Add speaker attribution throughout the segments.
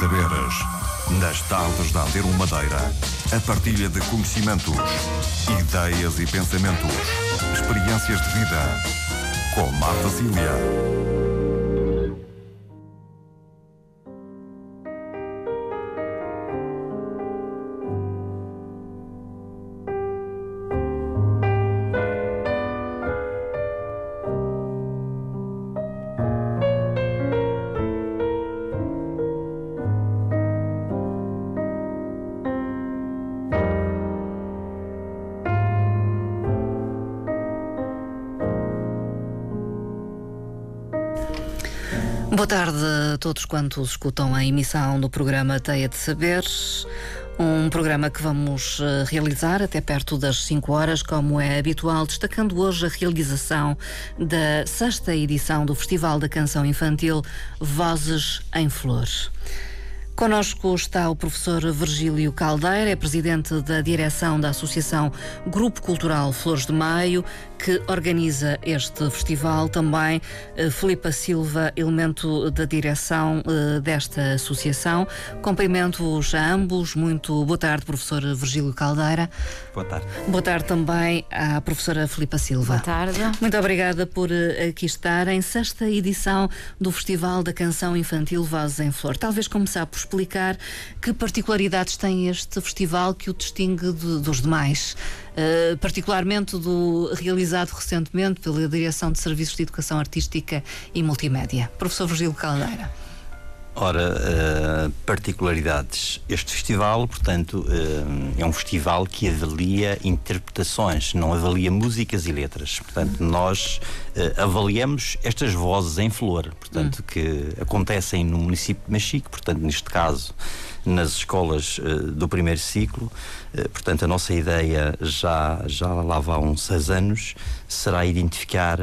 Speaker 1: saberes. Nas tardes da Antero Madeira, a partilha de conhecimentos, ideias e pensamentos, experiências de vida. Com Marta Cília.
Speaker 2: Tarde a todos quantos escutam a emissão do programa Teia de Saberes. Um programa que vamos eh, realizar até perto das 5 horas, como é habitual, destacando hoje a realização da sexta edição do Festival da Canção Infantil Vozes em Flores. Conosco está o professor Virgílio Caldeira, é presidente da direção da Associação Grupo Cultural Flores de Maio, que organiza este festival. Também eh, Filipa Silva, elemento da direção eh, desta associação. Cumprimento-vos a ambos. Muito boa tarde, professor Virgílio Caldeira.
Speaker 3: Boa tarde.
Speaker 2: Boa tarde também à professora Filipa Silva.
Speaker 4: Boa tarde.
Speaker 2: Muito obrigada por eh, aqui estar em sexta edição do Festival da Canção Infantil Vozes em Flor. Talvez começar por explicar que particularidades tem este festival que o distingue de, dos demais. Uh, particularmente do realizado recentemente pela Direção de Serviços de Educação Artística e Multimédia. Professor Virgílio Caldeira.
Speaker 3: Ora, uh, particularidades. Este festival, portanto, uh, é um festival que avalia interpretações, não avalia músicas e letras. Portanto, nós uh, avaliamos estas vozes em flor, portanto, hum. que acontecem no município de Machique, portanto, neste caso, nas escolas do primeiro ciclo. portanto, a nossa ideia já, já lá vá uns seis anos será identificar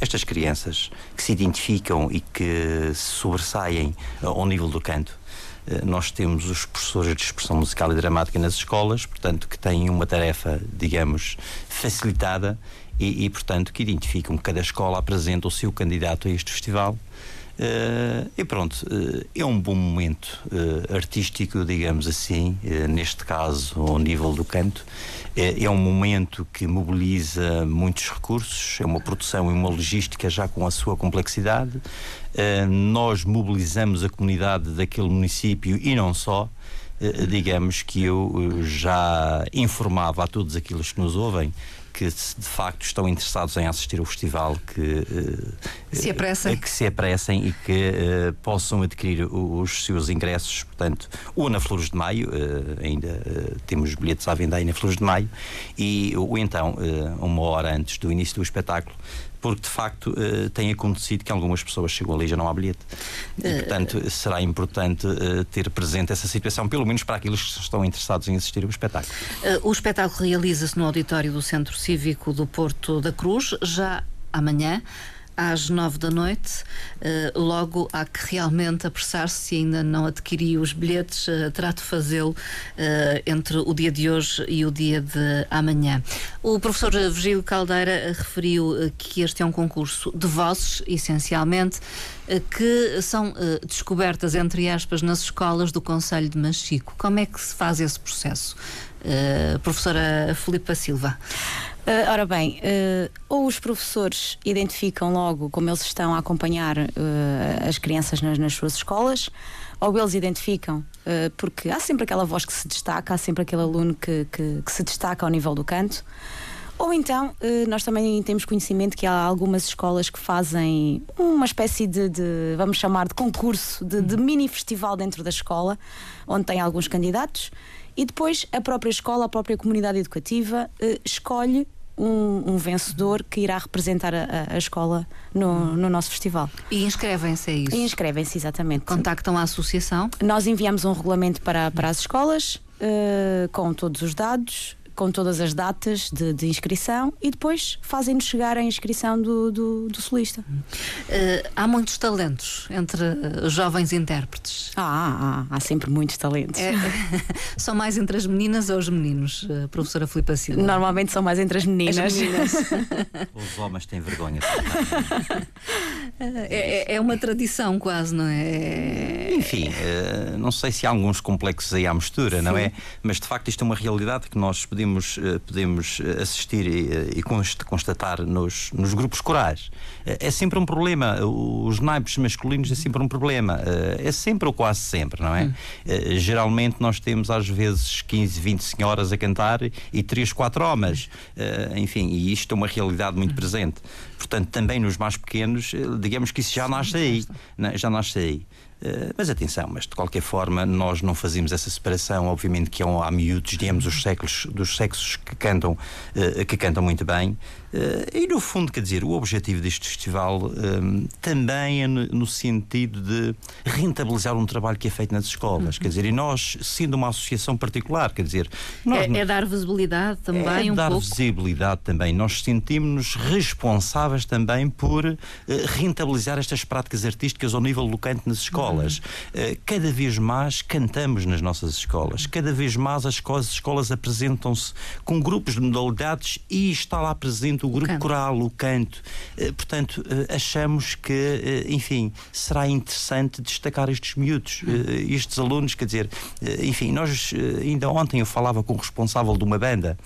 Speaker 3: estas crianças que se identificam e que se sobressaem ao nível do canto. Uh, nós temos os professores de expressão musical e dramática nas escolas, portanto, que têm uma tarefa, digamos, facilitada e, e portanto, que identificam cada escola apresenta o seu candidato a este festival. Uh, e pronto, uh, é um bom momento uh, artístico, digamos assim, neste caso ao nível do canto, é, um momento que mobiliza muitos recursos, é uma produção e uma logística já com a sua complexidade. Nós mobilizamos a comunidade daquele município e não só. Digamos que eu já informava a todos aqueles que nos ouvem que de facto estão interessados em assistir ao festival que uh,
Speaker 2: se apressem,
Speaker 3: que se apressem e que uh, possam adquirir os seus ingressos, portanto, ou na Flores de Maio, uh, ainda temos bilhetes à venda aí na Flores de Maio, e ou então uma hora antes do início do espetáculo porque de facto uh, tem acontecido que algumas pessoas chegam ali e já não há bilhete. E, eh, portanto, será importante uh, ter presente essa situação, pelo menos para aqueles que estão interessados em assistir ao espetáculo.
Speaker 2: O espetáculo realiza-se no auditório do Centro Cívico do Porto da Cruz, já amanhã às nove da noite. Uh, logo há que realmente apressar-se se ainda não adquiriu os bilhetes, uh, terá de fazê-lo uh, entre o dia de hoje e o dia de amanhã. O professor Virgílio Caldeira referiu que este é um concurso de vozes, essencialmente, que são descobertas, entre aspas, nas escolas do Conselho de Machico. Como é que se faz esse processo? professora Filipa Silva.
Speaker 4: Uh, ora bem, uh, ou os professores identificam logo como eles estão a acompanhar uh, as crianças nas, nas, suas escolas, ou eles identificam, porque há sempre aquela voz que se destaca, há sempre aquele aluno que, que, que se destaca ao nível do canto. Ou então, nós também temos conhecimento que há algumas escolas que fazem uma espécie de, de vamos chamar de concurso, de, de mini festival dentro da escola, onde tem alguns candidatos e depois a própria escola, a própria comunidade educativa uh, escolhe um, um, vencedor que irá representar a, a escola no, no, nosso festival.
Speaker 2: E inscrevem-se a isso?
Speaker 4: E inscrevem-se, exatamente.
Speaker 2: Contactam a associação?
Speaker 4: Nós enviamos um regulamento para, para as escolas uh, com todos os dados com todas as datas de, de inscrição e depois fazem-nos chegar a inscrição do, do, do solista.
Speaker 2: Uh, há muitos talentos entre uh, jovens intérpretes.
Speaker 4: Ah, há, há, sempre muitos talentos. É,
Speaker 2: são mais entre as meninas ou os meninos, uh, professora Filipe Silva?
Speaker 4: Normalmente são mais entre as meninas. As meninas.
Speaker 3: os homens têm vergonha.
Speaker 2: É, é, é uma tradição quase, não é?
Speaker 3: Enfim, uh, não sei se há alguns complexos aí à mistura, Sim. não é? Mas de facto isto é uma realidade que nós podemos, uh, podemos assistir e, e constatar nos, nos grupos corais. É sempre um problema. Os naipes masculinos é sempre um problema. é sempre ou quase sempre, não é? Hum. geralmente nós temos às vezes 15, 20 senhoras a cantar e 3, 4 homens. enfim, e isto é uma realidade muito hum. presente. Portanto, também nos mais pequenos, digamos que isso já nasce aí. Né? Já nasce aí. Eh, mas atenção, mas de qualquer forma nós não fazemos essa separação. Obviamente que há, há miúdos de ambos os séculos, dos sexos que cantam, uh, que cantam muito bem. Uh, e no fundo, quer dizer, o objetivo deste festival um, também é no, sentido de rentabilizar um trabalho que é feito nas escolas. Uhum. Quer dizer, e nós, sendo uma associação particular, quer dizer.
Speaker 2: Nós, é, é, dar visibilidade também
Speaker 3: é
Speaker 2: um
Speaker 3: dar
Speaker 2: pouco.
Speaker 3: visibilidade também. Nós sentimos-nos responsáveis também por uh, rentabilizar estas práticas artísticas ao nível locante nas escolas escolas. Uhum. Cada vez mais cantamos nas nossas escolas. Cada vez mais as escolas, as escolas apresentam-se com grupos de modalidades e está lá presente o grupo o coral, o canto. Eh, portanto, eh, achamos que, enfim, será interessante destacar estes miúdos, estes alunos, quer dizer, enfim, nós ainda ontem eu falava com o responsável de uma banda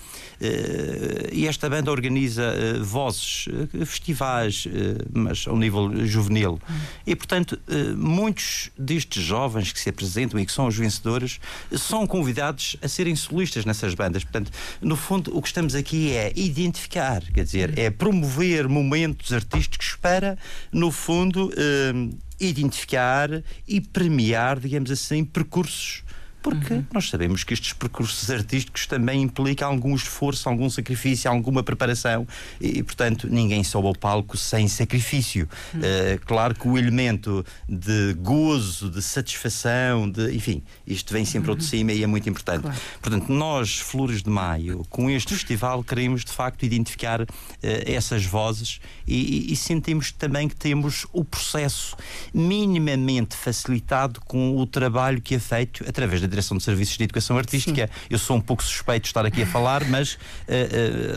Speaker 3: e esta banda organiza vozes, festivais, mas ao nível juvenil. E, portanto, muitos destes jovens que se apresentam e que são os vencedores são convidados a serem solistas nessas bandas. Portanto, no fundo, o que estamos aqui é identificar, quer dizer, é promover momentos artísticos para, no fundo, eh, identificar e premiar, digamos assim, percursos porque uhum. nós sabemos que estes percursos artísticos também implicam algum esforço, algum sacrifício, alguma preparação e, portanto, ninguém sobe ao palco sem sacrifício. Uhum. Uh, claro que o elemento de gozo, de satisfação, de, enfim, isto vem sempre uhum. ao de cima e é muito importante. Claro. Portanto, nós, Flores de Maio, com este festival, queremos de facto identificar uh, essas vozes e, e, e sentimos também que temos o processo minimamente facilitado com o trabalho que é feito através da Direção de Serviços de Educação Artística. Sim. Eu sou um pouco suspeito de estar aqui a falar, mas uh,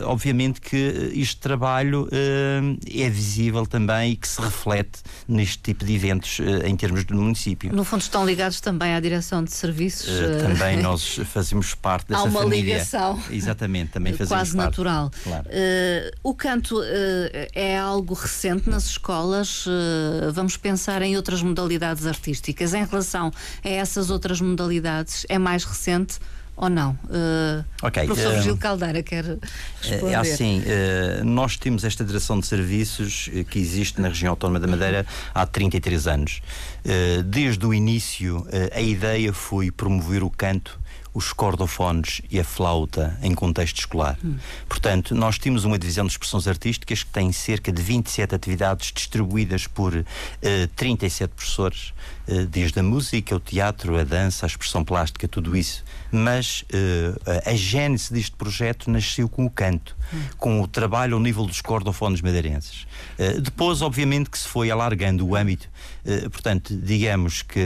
Speaker 3: uh, obviamente que este trabalho é visível também e que se reflete neste tipo de eventos em termos do município.
Speaker 2: No fundo, estão ligados também à Direção de Serviços.
Speaker 3: também nós fazemos parte dessa
Speaker 2: família.
Speaker 3: Há
Speaker 2: uma família. ligação.
Speaker 3: Exatamente, também fazemos
Speaker 2: Quase
Speaker 3: parte.
Speaker 2: natural.
Speaker 3: Claro.
Speaker 2: o canto é algo recente nas escolas. vamos pensar em outras modalidades artísticas. Em relação a essas outras modalidades, é mais recente ou não? Uh, professor uh, Gil Caldeira quer responder.
Speaker 3: É assim, uh, nós temos esta direção de serviços que existe na região autónoma da Madeira há 33 anos. desde o início, a ideia foi promover o canto os cordofones e a flauta em contexto escolar. Hum. Portanto, nós temos uma divisão de expressões artísticas que tem cerca de 27 atividades distribuídas por uh, 37 professores, uh, desde a música, o teatro, a dança, a expressão plástica, tudo isso. Mas uh, a gênese deste projeto nasceu com o canto, com o trabalho ao nível dos cordofones madeirenses. depois, obviamente, que se foi alargando o âmbito eh, portanto, digamos que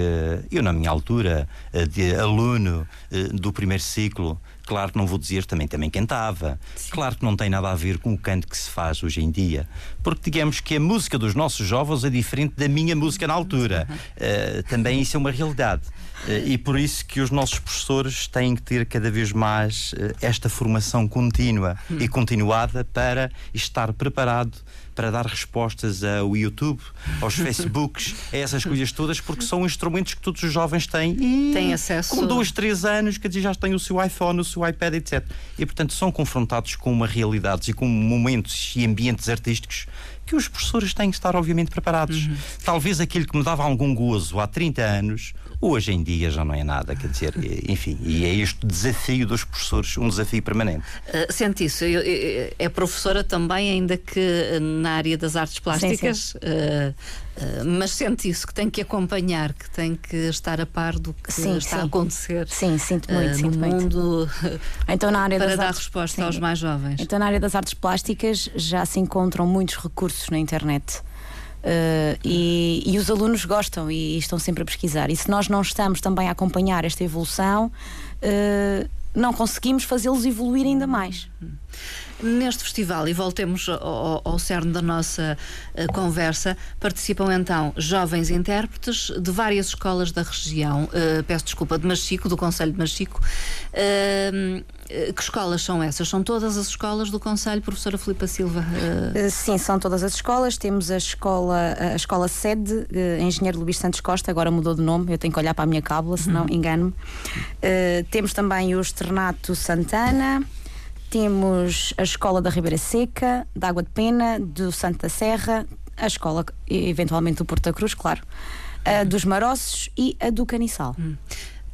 Speaker 3: eu, na minha altura, eh, de aluno eh, do primeiro ciclo, Claro que não vou dizer também, também cantava. Sim. Claro que não tem nada a ver com o canto que se faz hoje em dia. Porque digamos que a música dos nossos jovens é diferente da minha música na altura. Uhum. Uh, também isso é uma realidade. Uh, e por isso que os nossos professores têm que ter cada vez mais uh, esta formação contínua uhum. e continuada para estar preparado para dar respostas ao YouTube, aos Facebooks, a essas coisas todas, porque são instrumentos que todos os jovens têm
Speaker 2: e têm acesso.
Speaker 3: Com dois, três anos, quer dizer, já têm o seu iPhone, o seu iPad, etc. E portanto são confrontados com uma realidade e com momentos e ambientes artísticos que os professores têm que estar, obviamente, preparados. Uhum. Talvez aquilo que me dava algum gozo há 30 anos, hoje em dia já não é nada, quer dizer, enfim, e é este desafio dos professores, um desafio permanente.
Speaker 2: Uh, sente isso, eu, eu, é professora também, ainda que na área das artes plásticas, sim, sim. Uh, uh, mas sente isso, que tem que acompanhar, que tem que estar a par do que sim, está a acontecer.
Speaker 4: Sim, sinto muito, uh, sinto
Speaker 2: no mundo
Speaker 4: então, na área
Speaker 2: para
Speaker 4: das
Speaker 2: dar
Speaker 4: artes,
Speaker 2: resposta aos mais jovens.
Speaker 4: Então, na área das artes plásticas já se encontram muitos recursos na internet. Uh, e, e, os alunos gostam e, estão sempre a pesquisar. E se nós não estamos também a acompanhar esta evolução, uh, não conseguimos fazê-los evoluir ainda mais.
Speaker 2: Neste festival, e voltemos ao, ao cerne da nossa uh, conversa, participam então jovens intérpretes de várias escolas da região, uh, peço desculpa, de Machico, do Conselho de Machico. Uh, que escolas são essas? São todas as escolas do Conselho, professora Filipa Silva?
Speaker 4: Sim, são todas as escolas. Temos a escola, a escola sede, Engenheiro Luís Santos Costa, agora mudou de nome, eu tenho que olhar para a minha cábula, senão uhum. engano-me. temos também o Externato Santana. Temos a Escola da Ribeira Seca, da Água de Pena, do Santa Serra, a escola, eventualmente do Porto da Cruz, claro, a dos Maroços e a do Caniçal. Hum.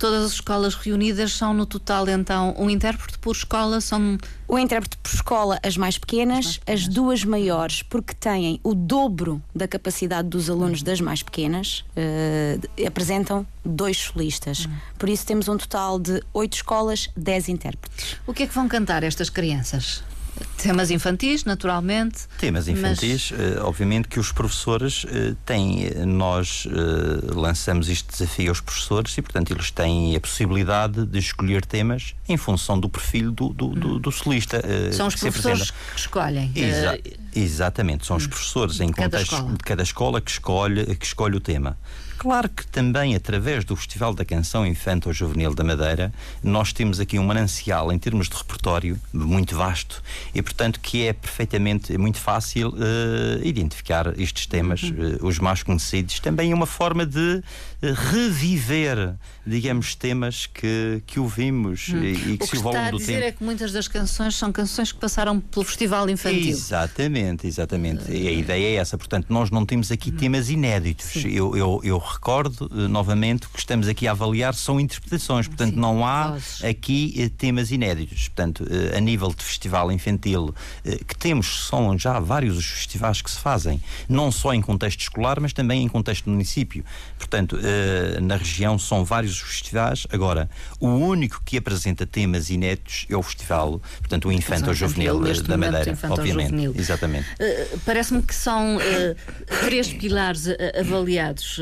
Speaker 2: Todas as escolas reunidas são no total então um intérprete por escola são
Speaker 4: o intérprete por escola as mais pequenas, as, mais pequenas. as duas maiores porque têm o dobro da capacidade dos alunos uhum. das mais pequenas uh, apresentam dois solistas. Uhum. Por isso temos um total de oito escolas, dez intérpretes.
Speaker 2: O que é que vão cantar estas crianças? Temas infantis, naturalmente.
Speaker 3: Temas infantis, mas... uh, obviamente que os professores uh, têm, eh, nós uh, lançamos este desafio aos professores e, portanto, eles têm a possibilidade de escolher temas em função do perfil do, do, do, do solista.
Speaker 2: São os professores que escolhem.
Speaker 3: Exa exatamente, são os hum. professores em cada contexto escola. de cada escola que escolhe, que escolhe o tema. Claro que também através do Festival da Canção Infantil Juvenil da Madeira, nós temos aqui um manancial em termos de repertório muito vasto e, portanto, que é perfeitamente muito fácil uh, identificar estes temas, uhum. uh, os mais conhecidos. Também é uma forma de uh, reviver, digamos, temas que, que ouvimos uhum. e, e, que, se
Speaker 2: ao longo do tempo. O que está a dizer é que muitas das canções são canções que passaram pelo Festival Infantil.
Speaker 3: Exatamente, exatamente. E a ideia é essa. Portanto, nós não temos aqui uhum. temas inéditos. Eu, eu, eu recordo uh, novamente que estamos aqui a avaliar são interpretações, portanto Sim, não há vozes. aqui uh, temas inéditos. Portanto, uh, a nível de festival infantil que temos, são já vários os festivais que se fazem, não só em contexto escolar, mas também em contexto do município. Portanto, na região são vários os festivais. Agora, o único que apresenta temas inéditos é o festival, portanto, o Infanto Juvenil da Madeira, obviamente. Juvenil. Exatamente.
Speaker 2: Parece-me que são três pilares avaliados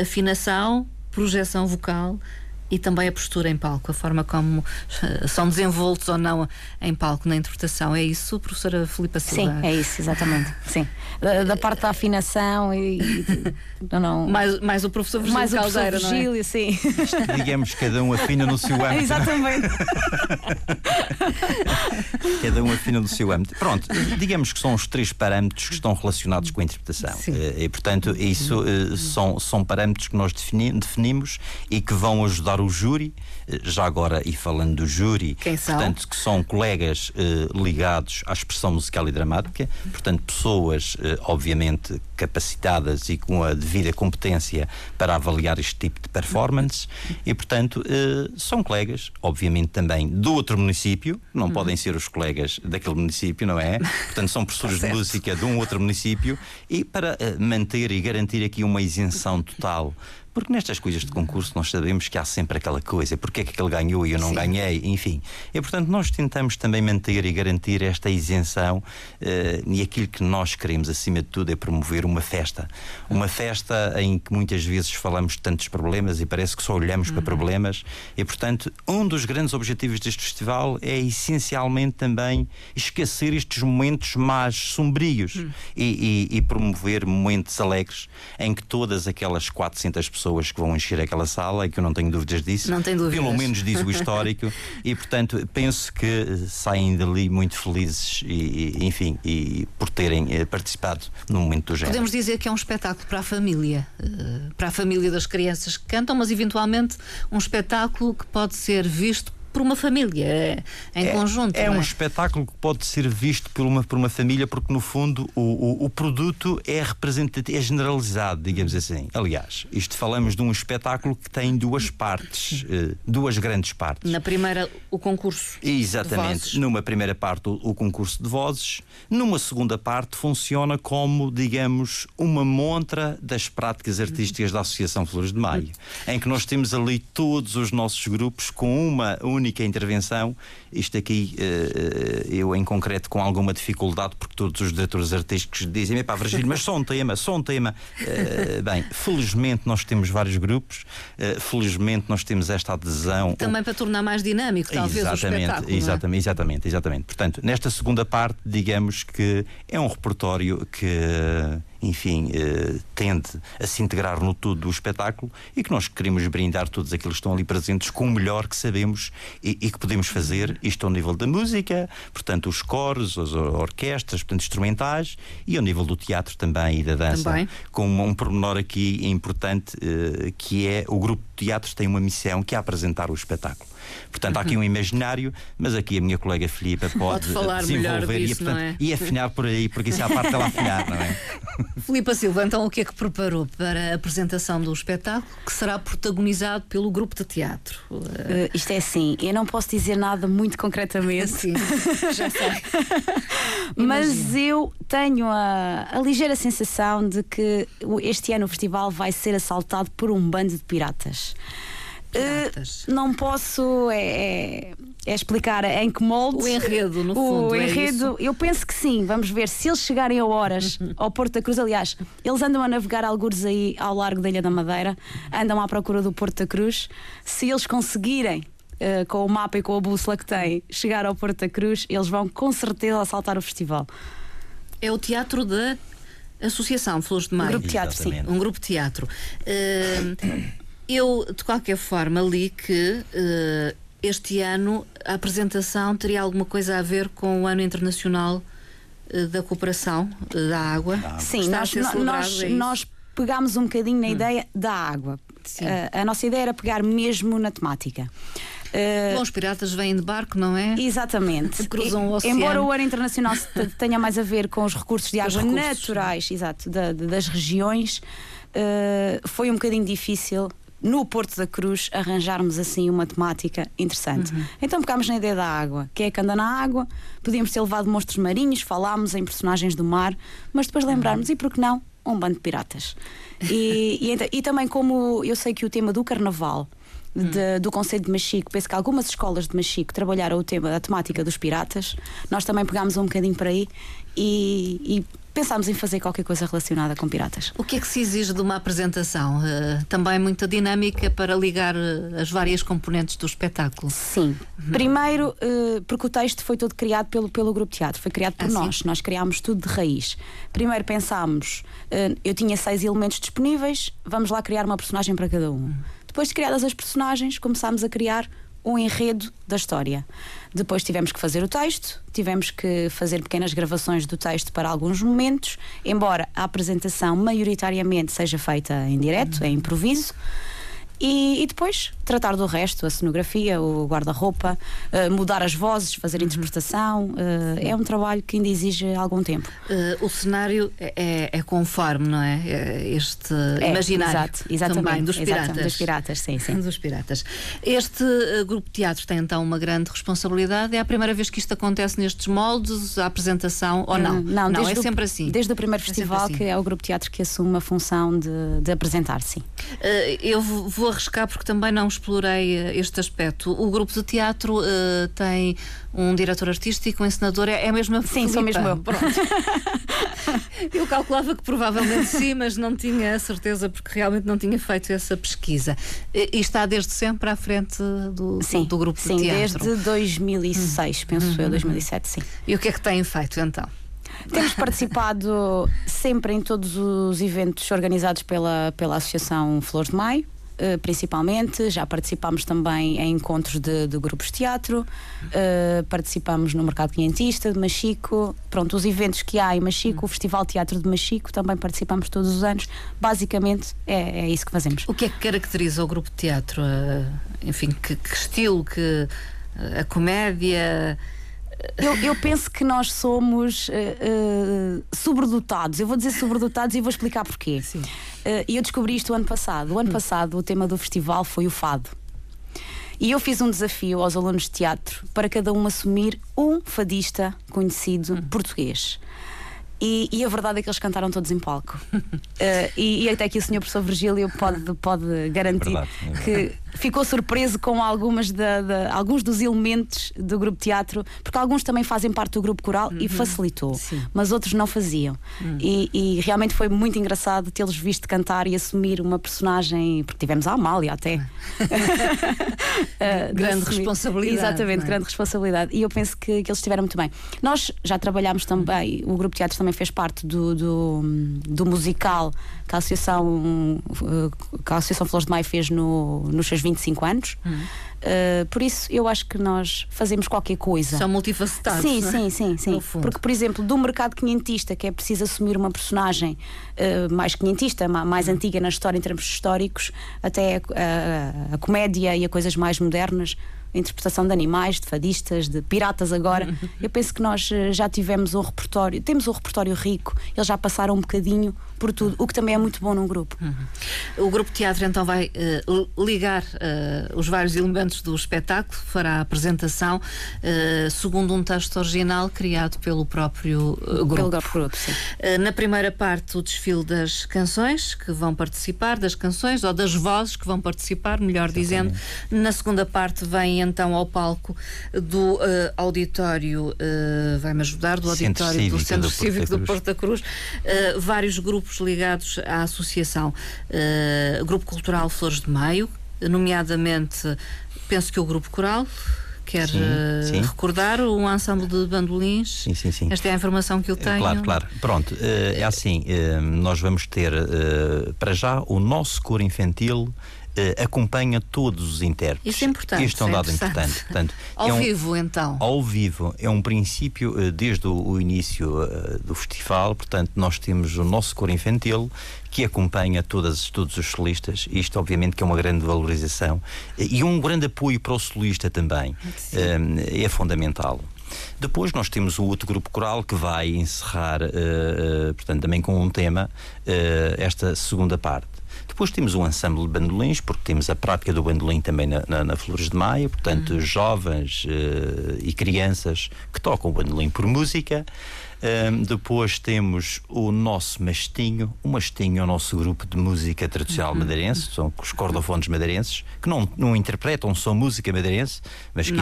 Speaker 2: afinação, projeção vocal e também a postura em palco, a forma como eh, são desenvoltos ou não em palco na interpretação. É isso, professora Filipa Silva?
Speaker 4: Sim, é isso, exatamente. Sim. Da, da parte da afinação e. e
Speaker 2: não, não. Mais, mais o professor Virgílio
Speaker 4: Mais
Speaker 2: Caldeira,
Speaker 4: o professor Virgílio, é? sim.
Speaker 3: Digamos, cada um afina no seu âmbito.
Speaker 4: Exatamente.
Speaker 3: cada um afina no seu âmbito. Pronto, digamos que são os três parâmetros que estão relacionados com a interpretação. Sim. Eh, e, portanto, isso eh, são, são parâmetros que nós definimos e que vão ajudar o júri, eh, já agora e falando do júri,
Speaker 2: Quem são?
Speaker 3: portanto, que são colegas eh, ligados à expressão musical e dramática, portanto, pessoas eh, obviamente capacitadas e com a devida competência para avaliar este tipo de performance e, portanto, eh, são colegas, obviamente também do outro município, não uhum. podem ser os colegas daquele município, não é? Portanto, são professores de música de um outro município e para eh, manter e garantir aqui uma isenção total porque nestas coisas de concurso nós sabemos que há sempre aquela coisa, porque é que aquele ganhou e eu não Sim. ganhei, enfim. E portanto nós tentamos também manter e garantir esta isenção uh, e aquilo que nós queremos acima de tudo é promover uma festa. Uma festa em que muitas vezes falamos de tantos problemas e parece que só olhamos uhum. para problemas e portanto um dos grandes objetivos deste festival é essencialmente também esquecer estes momentos mais sombrios uhum. e, e, e promover momentos alegres em que todas aquelas 400 pessoas pessoas que vão encher aquela sala e que eu não tenho dúvidas disso.
Speaker 2: Não tenho dúvidas.
Speaker 3: Pelo menos diz o histórico e, portanto, penso que saem dali muito felizes e, e enfim, e por terem eh, participado no momento do género.
Speaker 2: Podemos dizer que é um espetáculo para a família, eh, para a família das crianças que cantam, mas eventualmente um espetáculo que pode ser visto por uma família, é, em é, conjunto.
Speaker 3: É,
Speaker 2: é,
Speaker 3: um espetáculo que pode ser visto por uma, por uma família, porque no fundo o, o, o produto é representativo, é generalizado, digamos assim. Aliás, isto falamos de um espetáculo que tem duas partes, uh, duas grandes partes.
Speaker 2: Na primeira, o concurso.
Speaker 3: Exatamente. Numa primeira parte, o, o concurso de vozes. Numa segunda parte, funciona como, digamos, uma montra das práticas artísticas da Associação Flores de Maio, em que nós temos ali todos os nossos grupos com uma única única intervenção. Isto aqui, uh, eu em concreto, com alguma dificuldade, porque todos os diretores artísticos dizem: pá, Virgílio, mas só um tema, só um tema. Uh, bem, felizmente nós temos vários grupos, felizmente nós temos esta adesão.
Speaker 2: Também para tornar mais dinâmico, talvez,
Speaker 3: exatamente,
Speaker 2: o espetáculo.
Speaker 3: Exatamente, é? exatamente, exatamente. Portanto, nesta segunda parte, digamos que é um repertório que enfim, eh, tende a se integrar no todo do espetáculo e que nós queremos brindar todos aqueles que estão ali presentes com o melhor que sabemos e, e que podemos fazer, isto ao nível da música, portanto, os coros, as orquestras, portanto, instrumentais e ao nível do teatro também e da dança.
Speaker 2: Também.
Speaker 3: Com um pormenor aqui importante eh, que é o grupo teatros tem uma missão que é apresentar o espetáculo. Portanto, há aqui um imaginário, mas aqui a minha colega Filipa pode,
Speaker 2: pode falar
Speaker 3: desenvolver
Speaker 2: disso,
Speaker 3: e, portanto,
Speaker 2: é?
Speaker 3: e afinar por aí, porque isso é a parte dela afinar, não é?
Speaker 2: Filipa Silva, então o que é que preparou para a apresentação do espetáculo que será protagonizado pelo grupo de teatro? Uh,
Speaker 4: isto é assim, eu não posso dizer nada muito concretamente.
Speaker 2: Sim, já sei.
Speaker 4: Mas eu tenho a, a ligeira sensação de que este ano o festival vai ser assaltado por um bando de piratas. Uh, não posso é, é, é, explicar em que molde.
Speaker 2: O enredo, no
Speaker 4: o
Speaker 2: fundo.
Speaker 4: O
Speaker 2: é
Speaker 4: enredo, eu penso que sim. Vamos ver se eles chegarem a horas ao Porto da Cruz. Aliás, eles andam a navegar algures aí ao largo da Ilha da Madeira, andam à procura do Porto da Cruz. Se eles conseguirem. Uh, com o mapa e com a bússola que têm, chegar ao Porto da Cruz, eles vão com certeza assaltar o festival.
Speaker 2: É o teatro da Associação Flores de Maio.
Speaker 4: Um grupo de teatro,
Speaker 3: Exatamente.
Speaker 4: sim.
Speaker 2: Um grupo de teatro. Uh, eu, de qualquer forma, li que uh, este ano a apresentação teria alguma coisa a ver com o Ano Internacional uh, da Cooperação uh, da Água.
Speaker 4: Sim, nós, nós,
Speaker 2: é
Speaker 4: nós pegámos um bocadinho na hum. ideia da água. a nossa ideia era pegar mesmo na temática.
Speaker 2: Uh, Bom, os piratas vêm de barco, não é?
Speaker 4: Exatamente.
Speaker 2: Cruzam o oceano.
Speaker 4: Embora o ano internacional tenha mais a ver com os recursos de água recursos, naturais, exato, da, das regiões, uh, foi um bocadinho difícil no Porto da Cruz arranjarmos assim uma temática interessante. Uhum. Então pegámos na ideia da água, que é que anda na água, podíamos ter levado monstros marinhos, falámos em personagens do mar, mas depois lembrarmos, uhum. e por que não, um bando de piratas. E, e, então, e, também como eu sei que o tema do carnaval de, do Conselho de Machico, penso que algumas escolas de Machico trabalharam o tema da temática dos piratas, nós também pegámos um bocadinho por aí e, e pensámos em fazer qualquer coisa relacionada com piratas.
Speaker 2: O que é que se exige de uma apresentação? Uh, também muita dinâmica para ligar uh, as várias componentes do espetáculo?
Speaker 4: Sim. Uhum. Primeiro, uh, porque o texto foi todo criado pelo, pelo grupo de teatro, foi criado por ah, nós. Sim? Nós criámos tudo de raiz. Primeiro pensámos, eu tinha seis elementos disponíveis, vamos lá criar uma personagem para cada um. Uhum. Depois de criadas as personagens, começámos a criar um enredo da história. Depois tivemos que fazer o texto, tivemos que fazer pequenas gravações do texto para alguns momentos, embora a apresentação maioritariamente seja feita em direto, uhum. em improviso. E, e, depois tratar do resto, a cenografia, o guarda-roupa, uh, mudar as vozes, fazer uhum. interpretação. Uh, é um trabalho que ainda exige algum tempo.
Speaker 2: Uh, o cenário é, é, é, conforme, não é? Este é, imaginário
Speaker 4: exato, exatamente,
Speaker 2: também dos piratas.
Speaker 4: Dos piratas, sim, sim.
Speaker 2: Dos piratas. Este grupo de teatro tem então uma grande responsabilidade. É a primeira vez que isto acontece nestes moldes, a apresentação, ou não?
Speaker 4: Não, não
Speaker 2: é sempre assim.
Speaker 4: Desde o primeiro festival assim. que é o grupo de teatro que assume a função de, de apresentar, sim.
Speaker 2: eu vou arriscar porque também não explorei eh, este aspecto. O grupo de teatro uh, tem um diretor artístico, um encenador, é, é a mesma
Speaker 4: Sim, sou mesmo eu.
Speaker 2: Pronto. eu calculava que provavelmente sim, mas não tinha a certeza porque realmente não tinha feito essa pesquisa. E está desde sempre à frente do,
Speaker 4: sim,
Speaker 2: do grupo
Speaker 4: sim,
Speaker 2: de teatro?
Speaker 4: Sim, desde 2006, penso uhum. eu, 2007, sim.
Speaker 2: E o que é que têm feito então?
Speaker 4: Temos participado sempre em todos os eventos organizados pela, pela Associação Flores de Maio. Eh, principalmente, já participámos também em encontros de, de grupos de teatro, uh, participámos no Mercado Quinhentista de Machico, pronto, os eventos que há em Machico, o Festival Teatro de Machico, também participamos todos os anos. Basicamente é, é isso que fazemos.
Speaker 2: O que é que caracteriza o grupo de teatro? Uh, enfim, que, que estilo, que a comédia
Speaker 4: eu, eu, penso que nós somos uh, uh, sobredotados. Eu vou dizer sobredotados e vou explicar porquê. Uh, e eu descobri isto o ano passado. O ano hum. passado o tema do festival foi o fado. E eu fiz um desafio aos alunos de teatro para cada um assumir um fadista conhecido hum. português. E, e, a verdade é que eles cantaram todos em palco. uh, e, e, até aqui o senhor professor Virgílio pode, pode garantir
Speaker 3: é verdade, é
Speaker 4: que ficou surpreso com algumas da, da, alguns dos elementos do grupo teatro, porque alguns também fazem parte do grupo coral uhum. e facilitou, Sim. mas outros não faziam. Uhum. E, e, realmente foi muito engraçado tê-los visto cantar e assumir uma personagem, porque tivemos a Amália até.
Speaker 2: uh, grande responsabilidade.
Speaker 4: Exatamente, é? grande responsabilidade. E eu penso que, que eles estiveram muito bem. Nós já trabalhámos também, o grupo teatro também fez parte do, do, do musical que a Associação, que a Associação Flores de Maio fez no, nos seus 25 anos. Uh, por isso, eu acho que nós fazemos qualquer coisa.
Speaker 2: São multifacetados.
Speaker 4: Sim, é? sim, sim, sim. Porque, por exemplo, do mercado quinhentista, que é preciso assumir uma personagem uh, mais quinhentista, mais antiga na história em termos históricos, até a, a, a comédia e a coisas mais modernas interpretação de animais, de fadistas, de piratas agora. Uhum. Eu penso que nós eh, já tivemos um repertório, temos um repertório rico, eles já passaram um bocadinho por tudo, o que também é muito bom num grupo.
Speaker 2: Uhum. O grupo teatro então vai uh, ligar uh, os vários elementos do espetáculo, fará a apresentação uh, segundo um texto original criado pelo próprio grupo.
Speaker 4: Pelo grupo sim.
Speaker 2: na primeira parte, o desfile das canções que vão participar, das canções ou das vozes que vão participar, melhor dizendo. Na segunda parte, vem então ao palco do uh, auditório, uh, vai-me ajudar, do auditório Centro do Centro do Cívico do Porta Cruz, uh, vários grupos ligados à associação. Grupo Cultural Flores de Maio, nomeadamente, penso que o Grupo Coral, quer sim, sim. recordar um ensemble de bandolins?
Speaker 3: Sim, sim, sim.
Speaker 2: Esta é a informação que eu tenho.
Speaker 3: Claro, claro. Pronto, é assim, nós vamos ter para já o nosso coro infantil uh, acompanha todos os intérpretes.
Speaker 2: Isso é importante.
Speaker 3: Isto é um dado é importante.
Speaker 2: Portanto, ao
Speaker 3: é
Speaker 2: um, vivo, então.
Speaker 3: Ao vivo. É um princípio uh, desde o, o início uh, do festival. Portanto, nós temos o nosso coro infantil que acompanha todas, todos os solistas. Isto, obviamente, que é uma grande valorização e um grande apoio para o solista também. é fundamental. Depois nós temos o outro grupo coral que vai encerrar, portanto, também com um tema, esta segunda parte. Depois temos um ensemble de bandolins, porque temos a prática do bandolim também na, na, na Flores de Maio, portanto, uhum. jovens uh, e crianças que tocam o bandolim por música. Um, depois temos o nosso mastinho. O mastinho é o nosso grupo de música tradicional uhum. madeirense, são os cordofones madeirenses, que não, não interpretam só música madeirense, mas que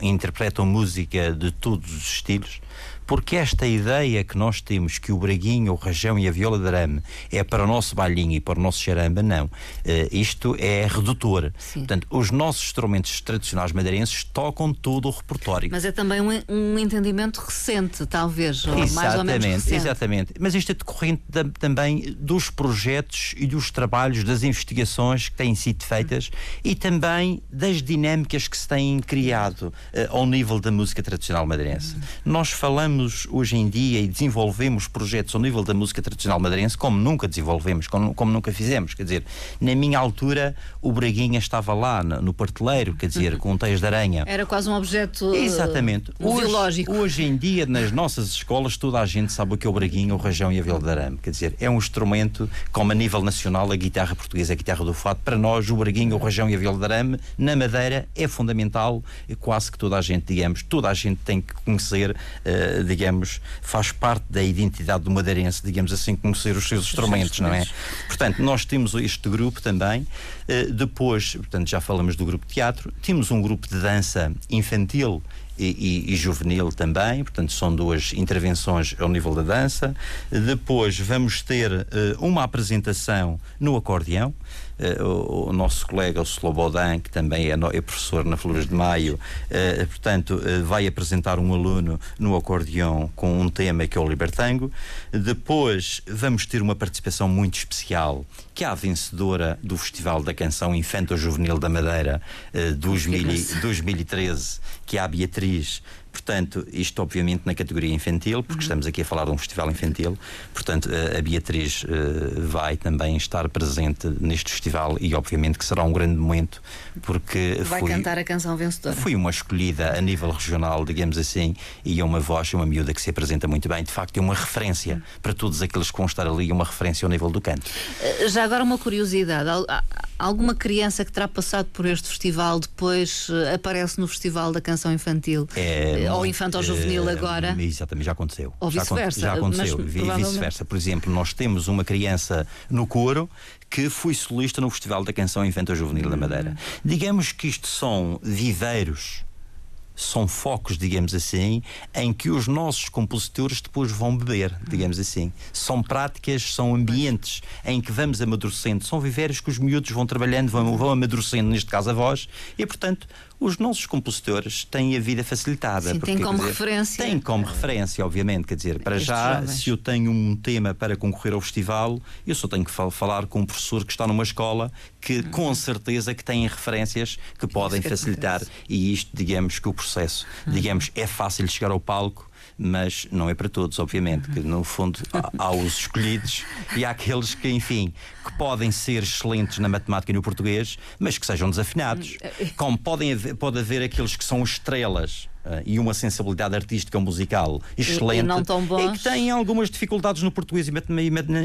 Speaker 3: interpretam música de todos os estilos porque esta ideia que nós temos que o braguinho, o rajão e a viola de arame é para o nosso balinho e para o nosso xaramba, não. Uh, isto é redutor. Sim. Portanto, os nossos instrumentos tradicionais madeirenses tocam todo o repertório.
Speaker 2: Mas é também um, um entendimento recente, talvez, ou mais ou menos recente.
Speaker 3: Exatamente. Mas isto é decorrente da, também dos projetos e dos trabalhos, das investigações que têm sido feitas e também das dinâmicas que se têm criado uh, ao nível da música tradicional madeirense. Nós falamos trabalhamos hoje em dia e desenvolvemos projetos ao nível da música tradicional madeirense como nunca desenvolvemos, como, como nunca fizemos. Quer dizer, na minha altura, o Braguinha estava lá no, no parteleiro, quer dizer, com um teias de aranha.
Speaker 2: Era quase um objeto
Speaker 3: Exatamente.
Speaker 2: Uh, biológico.
Speaker 3: Hoje em dia, nas nossas escolas, toda a gente sabe o que é o Braguinha, o rajão e a viola de arame. Quer dizer, é um instrumento, como a nível nacional, a guitarra portuguesa, a guitarra do fado, para nós, o Braguinha, o rajão e a viola de arame, na Madeira, é fundamental. Quase que toda a gente, digamos, toda a gente tem que conhecer, uh, digamos, faz parte da identidade do madeirense, digamos assim, conhecer os seus instrumentos, não é? Portanto, nós temos este grupo também. Uh, depois, portanto, já falamos do grupo de teatro. Temos um grupo de dança infantil e, e, e, juvenil também, portanto são duas intervenções ao nível da dança. Depois vamos ter uh, uma apresentação no acordeão. Uh, o, o, nosso colega, o Slobodan, que também é, no, é professor na Flores de Maio, uh, portanto, vai apresentar um aluno no acordeão com um tema que é o Libertango. Depois vamos ter uma participação muito especial, que é a vencedora do Festival da Canção Infanto Juvenil da Madeira 2000, 2013, que é a Beatriz Beatriz Portanto, isto obviamente na categoria infantil, porque uhum. estamos aqui a falar de um festival infantil. Portanto, a Beatriz uh, vai também estar presente neste festival e obviamente que será um grande momento, porque
Speaker 2: vai
Speaker 3: foi,
Speaker 2: cantar a canção vencedora.
Speaker 3: Foi uma escolhida a nível regional, digamos assim, e é uma voz, uma miúda que se apresenta muito bem. De facto, é uma referência uhum. para todos aqueles que vão estar ali, uma referência ao nível do canto.
Speaker 2: Uh, já agora uma curiosidade alguma criança que terá passado por este festival depois uh, aparece no Festival da Canção Infantil
Speaker 3: é,
Speaker 2: ou Infantil Juvenil agora?
Speaker 3: Exatamente, já aconteceu.
Speaker 2: Ou vice-versa.
Speaker 3: Já, aconteceu, vice-versa. Por exemplo, nós temos uma criança no coro que foi solista no Festival da Canção Infantil Juvenil hum. da Madeira. Digamos que isto são viveiros são focos, digamos assim, em que os nossos compositores depois vão beber, digamos assim. São práticas, são ambientes em que vamos amadurecendo, são viveiros que os miúdos vão trabalhando, vão, vão amadurecendo, neste caso a voz, e portanto os nossos compositores têm a vida facilitada.
Speaker 2: Sim,
Speaker 3: porque,
Speaker 2: têm como
Speaker 3: dizer,
Speaker 2: referência.
Speaker 3: Têm como referência, obviamente. Quer dizer, para já, jovens. se eu tenho um tema para concorrer ao festival, eu só tenho que falar com um professor que está numa escola que, uhum. com certeza, que tem referências que podem facilitar. E isto, digamos que o processo, uhum. digamos, é fácil chegar ao palco mas não é para todos, obviamente, que no fundo há, os escolhidos e há aqueles que, enfim, que podem ser excelentes na matemática e no português, mas que sejam desafinados. Como podem haver, pode haver aqueles que são estrelas e uma sensibilidade artística musical excelente e,
Speaker 2: não tão bons.
Speaker 3: e que têm algumas dificuldades no português e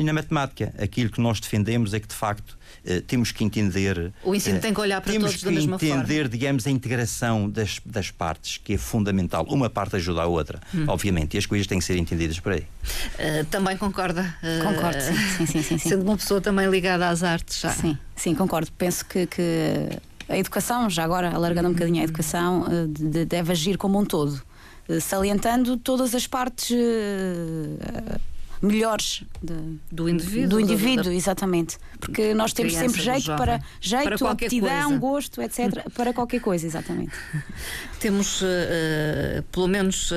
Speaker 3: na matemática. Aquilo que nós defendemos é que, de facto, uh, temos que entender.
Speaker 2: O ensino uh, tem que olhar para todos da mesma
Speaker 3: forma. Temos
Speaker 2: que
Speaker 3: entender, digamos, a integração das, das partes, que é fundamental. Uma parte ajuda a outra, hum. obviamente, e as coisas têm que ser entendidas por aí.
Speaker 2: também concorda?
Speaker 4: concordo, sim, sim, sim, sim,
Speaker 2: Sendo uma pessoa também ligada às artes, já.
Speaker 4: Sim, sim, concordo. Penso que, que a educação, já agora alargando um bocadinho a educação, eh, deve agir como um todo, eh, salientando todas as partes eh, melhores
Speaker 2: de, do indivíduo.
Speaker 4: Do indivíduo, da, exatamente. Porque nós temos sempre jeito para jeito, para aptidão, coisa. gosto, etc. para qualquer coisa, exatamente.
Speaker 2: Temos, uh, pelo menos uh,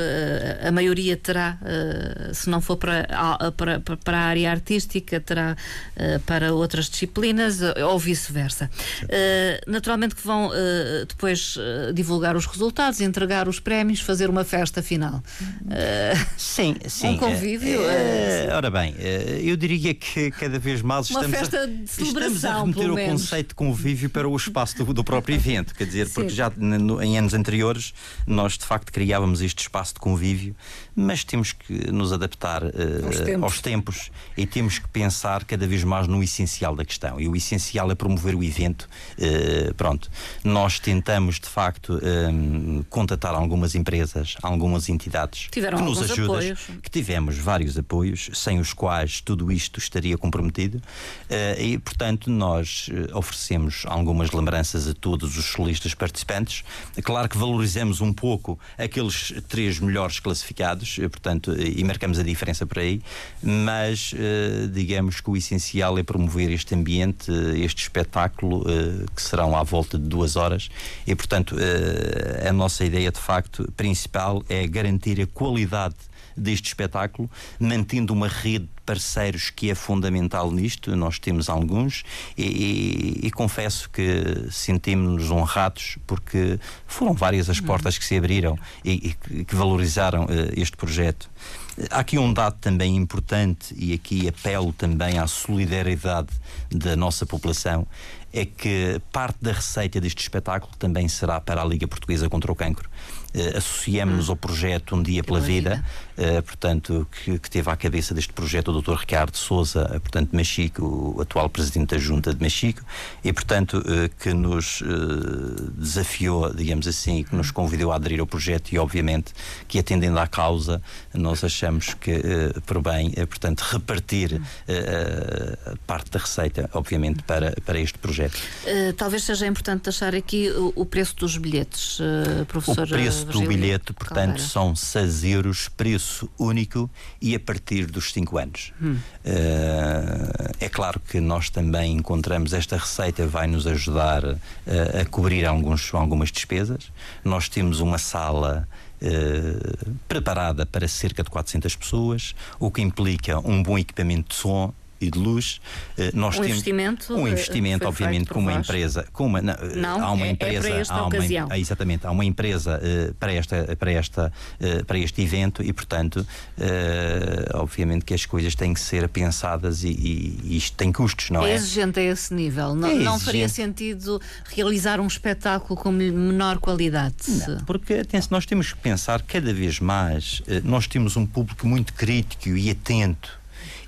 Speaker 2: a maioria terá, uh, se não for para, para, para a área artística, terá para outras disciplinas ou vice-versa. naturalmente que vão depois divulgar os resultados, entregar os prémios, fazer uma festa final.
Speaker 3: sim, sim.
Speaker 2: Um convívio.
Speaker 3: Ora bem, eu diria que cada vez mais
Speaker 2: uma
Speaker 3: estamos,
Speaker 2: festa de celebração,
Speaker 3: estamos a remeter
Speaker 2: o
Speaker 3: conceito de convívio para o espaço do, do próprio evento, quer dizer, porque já no, em anos anteriores nós de facto criávamos este espaço de convívio, mas temos que nos adaptar uh, aos, tempos. aos, tempos. e temos que pensar cada vez mais no essencial da questão. E o essencial é promover o evento. Uh, pronto, nós tentamos de facto um, eh, contatar algumas empresas, algumas entidades
Speaker 2: Tiveram
Speaker 3: que nos ajudam,
Speaker 2: que
Speaker 3: tivemos vários apoios, sem os quais tudo isto estaria comprometido. Uh, e portanto nós oferecemos algumas lembranças a todos os solistas participantes. Claro que valorizamos um pouco aqueles três melhores classificados, eh, portanto, eh, e marcamos a diferença por aí, mas eh, digamos que o essencial é promover este ambiente, este espetáculo, que serão à volta de duas horas, e portanto, a nossa ideia de facto principal é garantir a qualidade deste espetáculo, mantendo uma rede de parceiros que é fundamental nisto. Nós temos alguns e, e, e confesso que sentimos-nos honrados porque foram várias as portas que se abriram e, e que valorizaram uh, este projeto. Há aqui um dado também importante e aqui apelo também à solidariedade da nossa população é que parte da receita deste espetáculo também será para a Liga Portuguesa contra o Cancro uh, associamos-nos ao projeto Um Dia pela, pela Vida, vida. Uh, portanto, que, que, teve à cabeça deste projeto o Dr. Ricardo Souza, uh, portanto, de Machico, o atual presidente da Junta de Machico, e, portanto, que nos desafiou, digamos assim, que nos convidou a aderir ao projeto e, obviamente, que atendendo à causa, nós achamos que, por bem, portanto, repartir parte da receita, obviamente, para, para este projeto.
Speaker 2: talvez seja importante deixar aqui o, preço dos bilhetes, professor.
Speaker 3: O preço preço do bilhete, portanto, são 6 euros, preço único e a partir dos 5 anos. Hum. Uh, é claro que nós também encontramos esta receita, vai nos ajudar uh, a cobrir alguns, algumas despesas. Nós temos uma sala. Uh, preparada para cerca de 400 pessoas, o que implica um bom equipamento de som, e de luz.
Speaker 2: Eh, nós um temos investimento,
Speaker 3: um investimento, obviamente, com uma vós. empresa, com uma não,
Speaker 2: eh, não,
Speaker 3: há uma
Speaker 2: é,
Speaker 3: empresa,
Speaker 2: é para esta
Speaker 3: há uma,
Speaker 2: ocasião.
Speaker 3: Há, exatamente, há uma empresa uh, para esta para esta uh, para este evento e, portanto, uh, obviamente que as coisas têm que ser pensadas e, e, e isto tem custos, não é?
Speaker 2: É exigente a esse nível. Não, é não faria sentido realizar um espetáculo com menor qualidade.
Speaker 3: Não, porque atenção, nós temos que pensar cada vez mais. nós temos um público muito crítico e atento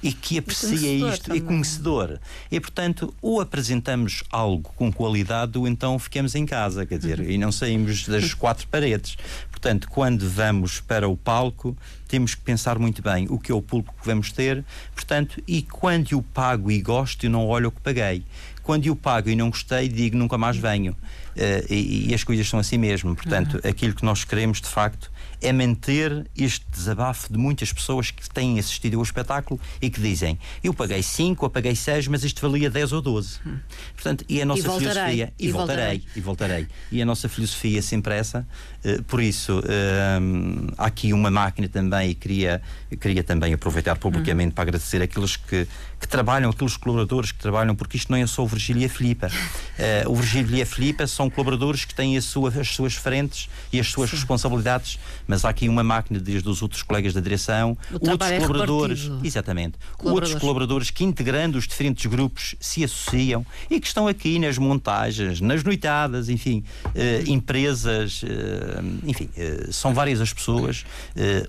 Speaker 3: e que aprecia e isto também. e conhecedor. E, portanto, ou apresentamos algo com qualidade ou então ficamos em casa, quer dizer, uhum. e não saímos das quatro paredes. Portanto, quando vamos para o palco, temos que pensar muito bem o que é o público que vamos ter, portanto, e quando eu pago e gosto, eu não olho o que paguei. Quando eu pago e não gostei, digo nunca mais venho. Uh, e, e, as coisas são assim mesmo. Portanto, uhum. aquilo que nós queremos, de facto, é manter este desabafo de muitas pessoas que têm assistido ao espetáculo e que dizem: Eu paguei 5 ou paguei 6, mas isto valia 10 ou 12. Hum. Portanto, e a nossa
Speaker 2: e filosofia.
Speaker 3: E, e voltarei, voltarei, e voltarei. E a nossa filosofia é sempre essa. Uh, por isso, uh, há aqui uma máquina também e queria, queria também aproveitar publicamente hum. para agradecer aqueles que, que trabalham, aqueles colaboradores que trabalham, porque isto não é só o Virgílio e a Filipa. Uh, o Virgílio e a Filipa são colaboradores que têm sua, as suas frentes e as suas Sim. responsabilidades mas há aqui uma máquina desde os outros colegas da direção, outros
Speaker 2: é
Speaker 3: colaboradores, exatamente, colaboradores. outros colaboradores que integrando os diferentes grupos se associam e que estão aqui nas montagens, nas noitadas, enfim, eh, empresas, eh, enfim, são várias as pessoas,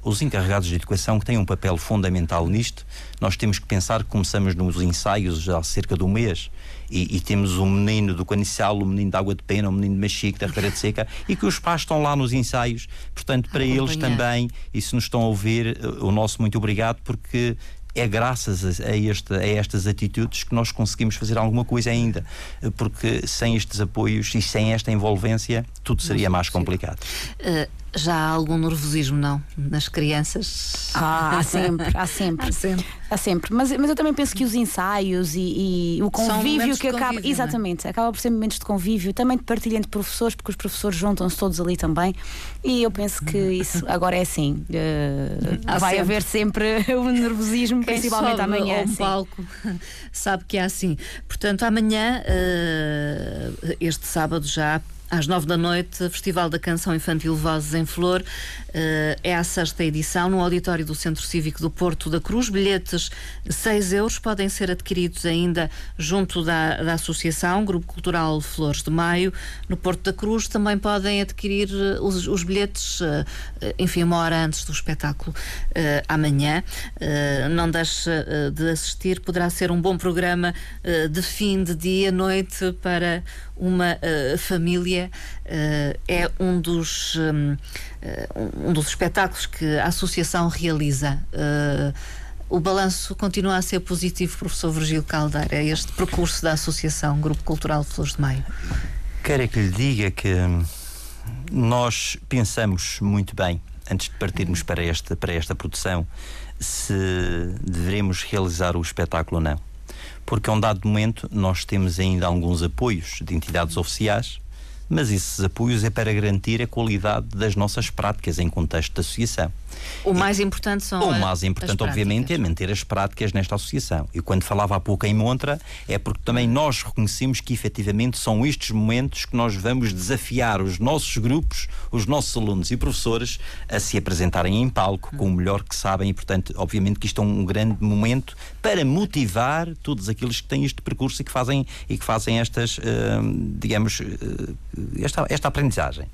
Speaker 3: os encarregados de educação que têm um papel fundamental nisto. Nós temos que pensar que começamos nos ensaios já há cerca de um mês e, e, temos um menino do Canicial, um menino da Água de Pena, um menino de Machique, da Ribeira de Seca, e que os pais estão lá nos ensaios. Portanto, para eles também, e se nos estão a ouvir, o nosso muito obrigado, porque é graças a, este, a, estas atitudes que nós conseguimos fazer alguma coisa ainda. Porque sem estes apoios e sem esta envolvência, tudo seria mais complicado.
Speaker 2: Uh, já há algum nervosismo, não? Nas crianças?
Speaker 4: Ah, há sempre, há sempre. há sempre. Há sempre. Mas, mas eu também penso que os ensaios e, e o convívio que acaba. Convívio, é? exatamente, é? acaba por ser momentos de convívio, também de partilha entre professores, porque os professores juntam-se todos ali também. E eu penso que isso agora é assim. Uh, vai sempre. haver sempre um nervosismo, Quem principalmente amanhã.
Speaker 2: Um palco sabe que é assim. Portanto, amanhã, uh, este sábado já às nove da noite, Festival da Canção Infantil Vozes em Flor. Uh, é a sexta edição no auditório do Centro Cívico do Porto da Cruz. Bilhetes 6 euros podem ser adquiridos ainda junto da, da Associação Grupo Cultural Flores de Maio. No Porto da Cruz também podem adquirir eh, os, os bilhetes, uh, enfim, uma hora antes do espetáculo amanhã. não deixe de assistir, poderá ser um bom programa de fim de dia, noite para uma uh, família uh, é um dos, um, eh, um, dos espetáculos que a Associação realiza. o balanço continua a ser positivo, professor Virgílio Caldeira, é este percurso da Associação Grupo Cultural Flores de Maio.
Speaker 3: Quero que lhe diga que nós pensamos muito bem, antes de partirmos para esta, para esta produção, se devemos realizar o espetáculo ou não porque a um dado momento nós temos ainda alguns apoios de entidades oficiais mas esses apoios é para garantir a qualidade das nossas práticas em contexto de associação.
Speaker 2: O mais importante são
Speaker 3: O mais importante, obviamente, é manter as práticas nesta associação. E quando falava há pouco em Montra, é porque também nós reconhecemos que efetivamente são estes momentos que nós vamos desafiar os nossos grupos, os nossos alunos e professores a se apresentarem em palco com o melhor que sabem e, portanto, obviamente que isto é um grande momento para motivar todos aqueles que têm este percurso e que fazem, e que fazem estas, uh, digamos, uh, esta, esta aprendizagem.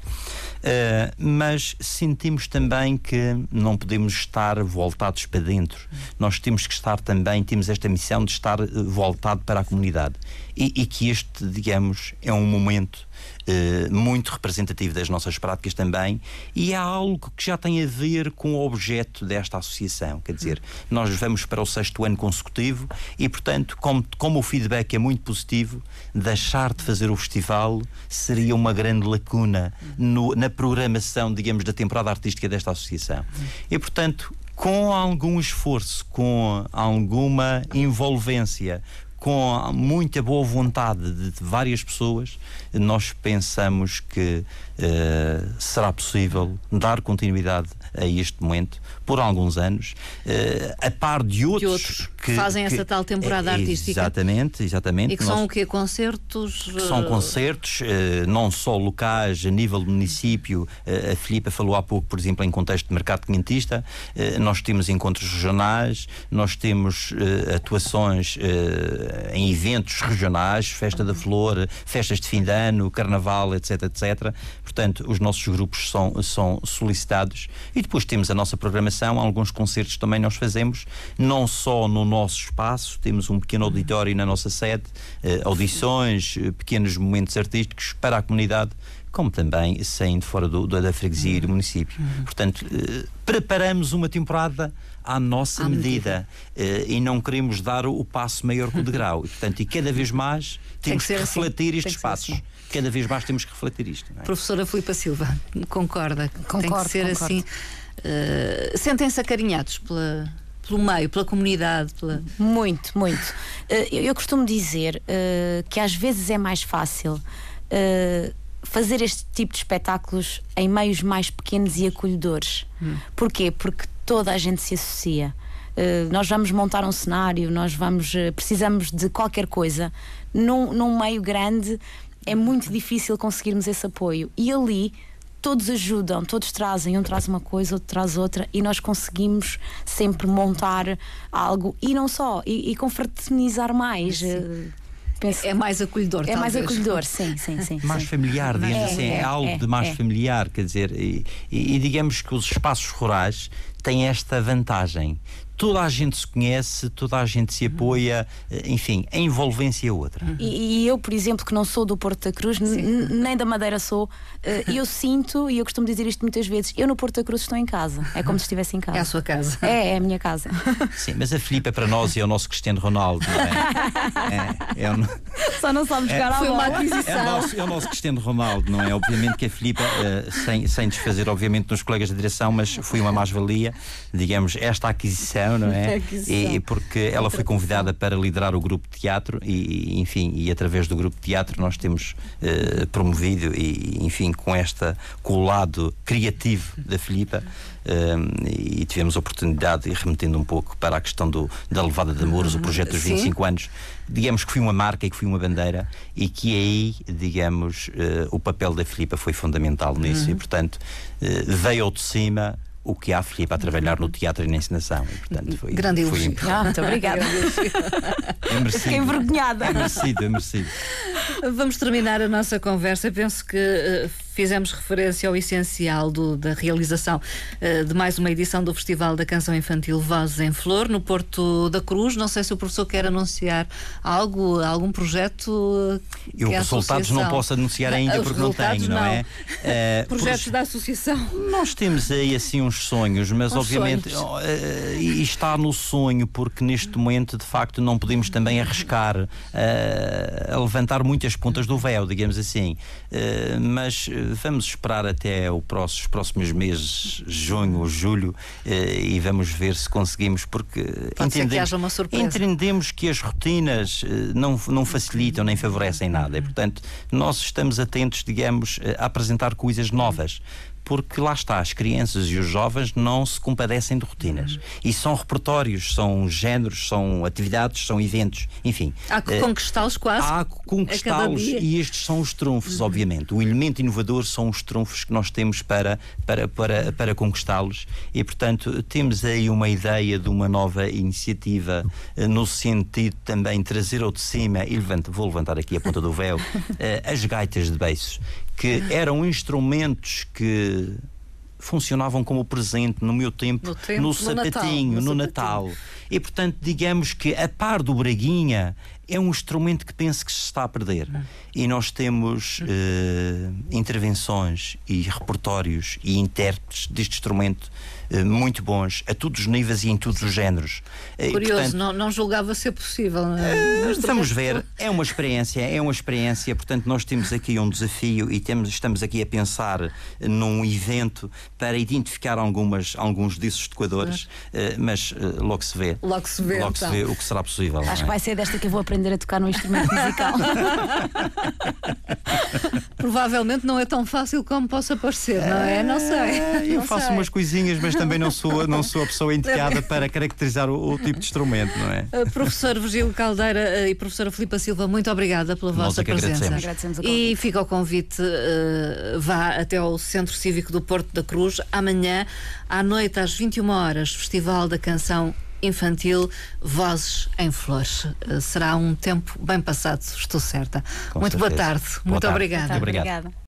Speaker 3: Uh, mas sentimos também que não podemos estar voltados para dentro. Nós temos que estar também, temos esta missão de estar voltado para a comunidade. E, e que este, digamos, é um momento eh, muito representativo das nossas práticas também, e é algo que já tem a ver com o objeto desta associação. Quer dizer, nós vamos para o sexto ano consecutivo e, portanto, como, como o feedback é muito positivo, deixar de fazer o festival seria uma grande lacuna no, na programação, digamos, da temporada artística desta associação. E, portanto, com algum esforço, com alguma envolvência, com muita boa vontade de várias pessoas, nós pensamos que uh, será possível dar continuidade a este momento por alguns anos, uh, a par de outros,
Speaker 2: de outros que fazem que, essa tal temporada é, artística.
Speaker 3: Exatamente, exatamente.
Speaker 2: E que nós, são o quê? Concertos?
Speaker 3: Que são concertos, uh, não só locais, a nível do município. A Filipa falou há pouco, por exemplo, em contexto de mercado quintista. nós temos encontros regionais, nós temos atuações em eventos regionais, Festa da Flor, festas de fim de ano, Carnaval, etc, etc. Portanto, os nossos grupos são, são solicitados e depois temos a nossa programação, alguns concertos também nós fazemos, não só no nosso espaço, temos um pequeno auditório na nossa sede, eh, audições, eh, pequenos momentos artísticos para a comunidade como também saindo fora do, da freguesia e do município. Uhum. Portanto, eh, preparamos uma temporada à nossa à medida, medida. Eh, e não queremos dar o, o passo maior que o degrau. E, portanto, e cada vez mais temos que, que assim. refletir assim. estes passos. Assim. Cada vez mais temos que refletir isto. É?
Speaker 2: Professora Filipa Silva, concorda?
Speaker 4: Concordo,
Speaker 2: Tem que ser
Speaker 4: concordo.
Speaker 2: assim. Uh, Sentem-se acarinhados pela, pelo meio, pela comunidade? Pela...
Speaker 4: Muito, muito. Uh, eu, eu, costumo dizer uh, que às vezes é mais fácil uh, fazer este tipo de espetáculos em meios mais pequenos e acolhedores. Hum. Porquê? Porque toda a gente se associa. Uh, nós vamos montar um cenário, nós vamos uh, precisamos de qualquer coisa. Num, num meio grande é muito difícil conseguirmos esse apoio. E ali todos ajudam, todos trazem, um traz uma coisa, outro traz outra, e nós conseguimos sempre montar algo e não só, e, e confraternizar mais. Uh,
Speaker 2: Penso é mais acolhedor,
Speaker 4: É
Speaker 2: talvez.
Speaker 4: mais acolhedor, sim, sim, sim.
Speaker 3: Mais
Speaker 4: sim.
Speaker 3: familiar, digamos é, assim, é, é algo é, de mais é. familiar, quer dizer, e, e, e digamos que os espaços rurais têm esta vantagem toda a gente se conhece, toda a gente se apoia, eh, enfim, a envolvência é outra.
Speaker 4: E, e eu, por exemplo, que não sou do Porto da Cruz, nem da Madeira sou, uh, eu sinto, e eu costumo dizer isto muitas vezes, eu no Porto da Cruz estou em casa. É como se estivesse em casa.
Speaker 2: É a sua casa.
Speaker 4: É, é a minha casa.
Speaker 3: Sim, mas a Filipe é para nós e é o nosso Cristiano Ronaldo, não é?
Speaker 4: é, é o... Só não sabe jogar é,
Speaker 2: Foi uma aquisição.
Speaker 3: É o, nosso, é o nosso Cristiano Ronaldo, não é? Obviamente que a Filipe, uh, sem, sem desfazer, obviamente, nos colegas de direção, mas foi uma mais-valia, digamos, esta aquisição, não é? E, porque ela foi convidada para liderar o grupo de teatro e, enfim, e através do grupo de teatro nós temos uh, promovido e, enfim, com esta, com o lado criativo da Filipa uh, e tivemos a oportunidade, e remetendo um pouco para a questão do, da levada de Amores, o projeto dos 25 Sim. anos, digamos que foi uma marca e que foi uma bandeira e que aí, digamos, uh, o papel da Filipa foi fundamental nisso uhum. e, portanto, veio ao de cima o que há Filipe a trabalhar no teatro e na encenação. E, portanto, foi,
Speaker 2: Grande
Speaker 3: foi
Speaker 2: elogio. Ah, muito obrigada.
Speaker 3: é merecido. Fiquei
Speaker 4: envergonhada.
Speaker 3: É merecido, é merecido.
Speaker 2: Vamos terminar a nossa conversa. Penso que uh, fizemos referência ao essencial do, da realização uh, de mais uma edição do Festival da Canção Infantil Vozes em Flor, no Porto da Cruz. Não sei se o professor quer anunciar algo, algum projeto.
Speaker 3: Eu os resultados não posso anunciar ainda porque não tenho, não, não. é?
Speaker 2: Uh, Projetos da associação.
Speaker 3: Nós temos aí assim uns sonhos, mas uns obviamente sonhos. Uh, está no sonho porque neste momento de facto não podemos também arriscar uh, a levantar muitas pontas do véu, digamos assim. mas vamos esperar até próximo, os próximos meses, junho ou julho, e vamos ver se conseguimos, porque
Speaker 2: entendemos que,
Speaker 3: entendemos que as rotinas não, não facilitam nem favorecem nada. E, portanto, nós estamos atentos, digamos, a apresentar coisas novas porque lá está, as crianças e os jovens não se compadecem de rotinas. Uhum. E são repertórios, são géneros, são atividades, são eventos, enfim.
Speaker 2: Há que conquistá-los quase.
Speaker 3: Há que conquistá-los e estes são os trunfos, uhum. obviamente. O elemento inovador são os trunfos que nós temos para, para, para, para conquistá-los e, portanto, temos aí uma ideia de uma nova iniciativa eh, no sentido também trazer ao de cima, e vou levantar aqui a ponta do véu, eh, as gaitas de beiços que eram instrumentos que funcionavam como presente no meu tempo, no, tempo, no sapatinho, no Natal. No Natal. E portanto, digamos que a par do Braguinha é um instrumento que penso que se está a perder. Hum. E nós temos uh, intervenções e repertórios e intérpretes deste instrumento uh, muito bons, a todos os níveis e em todos os géneros.
Speaker 2: Uh, Curioso, portanto, não, não julgava ser possível. É?
Speaker 3: vamos ver, é uma experiência, é uma experiência, portanto, nós temos aqui um desafio e temos, estamos aqui a pensar num evento para identificar algumas, alguns desses tocadores, mas logo se vê.
Speaker 2: Logo se vê.
Speaker 3: Logo
Speaker 2: então.
Speaker 3: se vê o que será possível.
Speaker 4: Acho é? que vai ser desta que eu vou aprender aprender a tocar num instrumento musical.
Speaker 2: Provavelmente não é tão fácil como possa parecer, não é? Não sei.
Speaker 3: Eu
Speaker 2: não
Speaker 3: faço
Speaker 2: sei.
Speaker 3: umas coisinhas, mas também não sou, não sou a pessoa indicada para caracterizar o, o, tipo de instrumento, não é?
Speaker 2: Uh, professor Virgílio Caldeira uh, e professora Filipa Silva, muito obrigada pela
Speaker 3: Nós
Speaker 2: vossa
Speaker 3: é
Speaker 2: presença.
Speaker 3: Agradecemos.
Speaker 4: Agradecemos
Speaker 2: e fica o convite, uh, vá até ao Centro Cívico do Porto da Cruz, amanhã, à noite, às 21 horas, Festival da Canção infantil Vozes em Flores. Uh, será um tempo bem passado, estou certa.
Speaker 3: Com
Speaker 2: Muito boa
Speaker 3: certeza.
Speaker 2: tarde.
Speaker 3: Boa
Speaker 2: Muito
Speaker 3: tarde.
Speaker 2: obrigada.
Speaker 3: Muito.
Speaker 4: Obrigada.